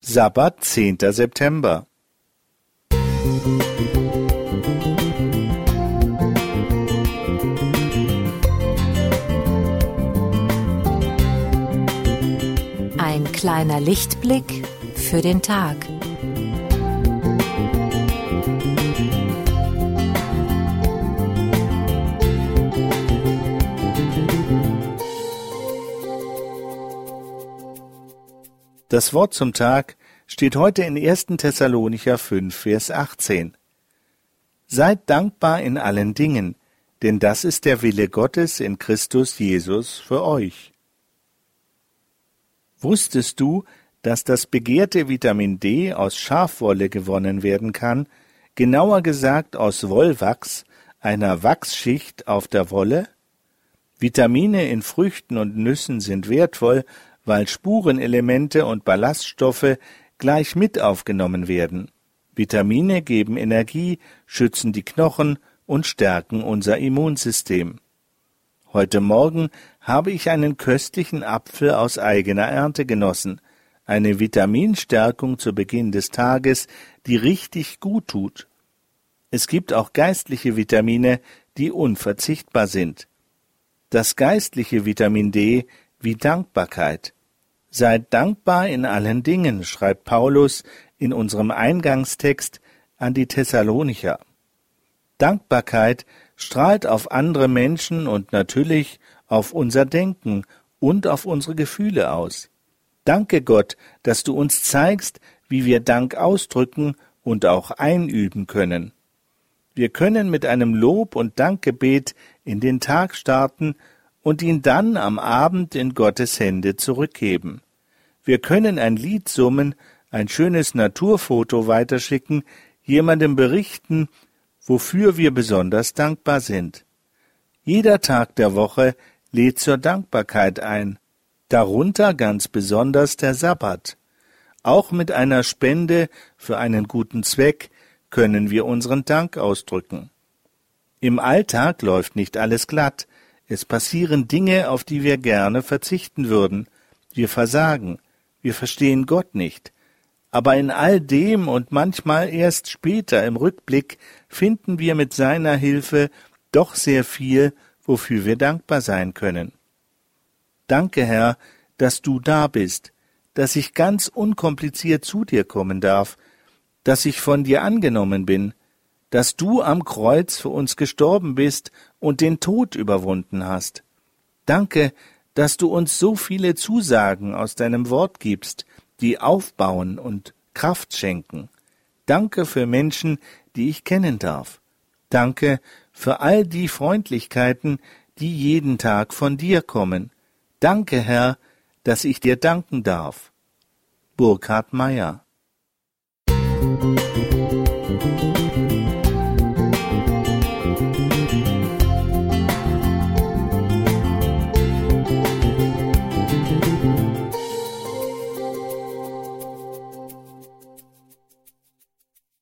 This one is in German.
Sabbat, 10. September. Ein kleiner Lichtblick für den Tag. Das Wort zum Tag steht heute in 1. Thessalonicher 5, Vers 18. Seid dankbar in allen Dingen, denn das ist der Wille Gottes in Christus Jesus für euch. Wusstest du, dass das begehrte Vitamin D aus Schafwolle gewonnen werden kann, genauer gesagt aus Wollwachs, einer Wachsschicht auf der Wolle? Vitamine in Früchten und Nüssen sind wertvoll, weil Spurenelemente und Ballaststoffe gleich mit aufgenommen werden. Vitamine geben Energie, schützen die Knochen und stärken unser Immunsystem. Heute Morgen habe ich einen köstlichen Apfel aus eigener Ernte genossen, eine Vitaminstärkung zu Beginn des Tages, die richtig gut tut. Es gibt auch geistliche Vitamine, die unverzichtbar sind. Das geistliche Vitamin D wie Dankbarkeit. Seid dankbar in allen Dingen, schreibt Paulus in unserem Eingangstext an die Thessalonicher. Dankbarkeit strahlt auf andere Menschen und natürlich auf unser Denken und auf unsere Gefühle aus. Danke Gott, dass du uns zeigst, wie wir Dank ausdrücken und auch einüben können. Wir können mit einem Lob und Dankgebet in den Tag starten und ihn dann am Abend in Gottes Hände zurückgeben. Wir können ein Lied summen, ein schönes Naturfoto weiterschicken, jemandem berichten, wofür wir besonders dankbar sind. Jeder Tag der Woche lädt zur Dankbarkeit ein, darunter ganz besonders der Sabbat. Auch mit einer Spende für einen guten Zweck können wir unseren Dank ausdrücken. Im Alltag läuft nicht alles glatt, es passieren Dinge, auf die wir gerne verzichten würden. Wir versagen, wir verstehen Gott nicht. Aber in all dem und manchmal erst später im Rückblick finden wir mit seiner Hilfe doch sehr viel, wofür wir dankbar sein können. Danke, Herr, dass du da bist, dass ich ganz unkompliziert zu dir kommen darf, dass ich von dir angenommen bin, dass du am Kreuz für uns gestorben bist und den Tod überwunden hast. Danke, dass du uns so viele Zusagen aus deinem Wort gibst, die aufbauen und Kraft schenken. Danke für Menschen, die ich kennen darf. Danke für all die Freundlichkeiten, die jeden Tag von dir kommen. Danke, Herr, dass ich dir danken darf. Burkhard Meyer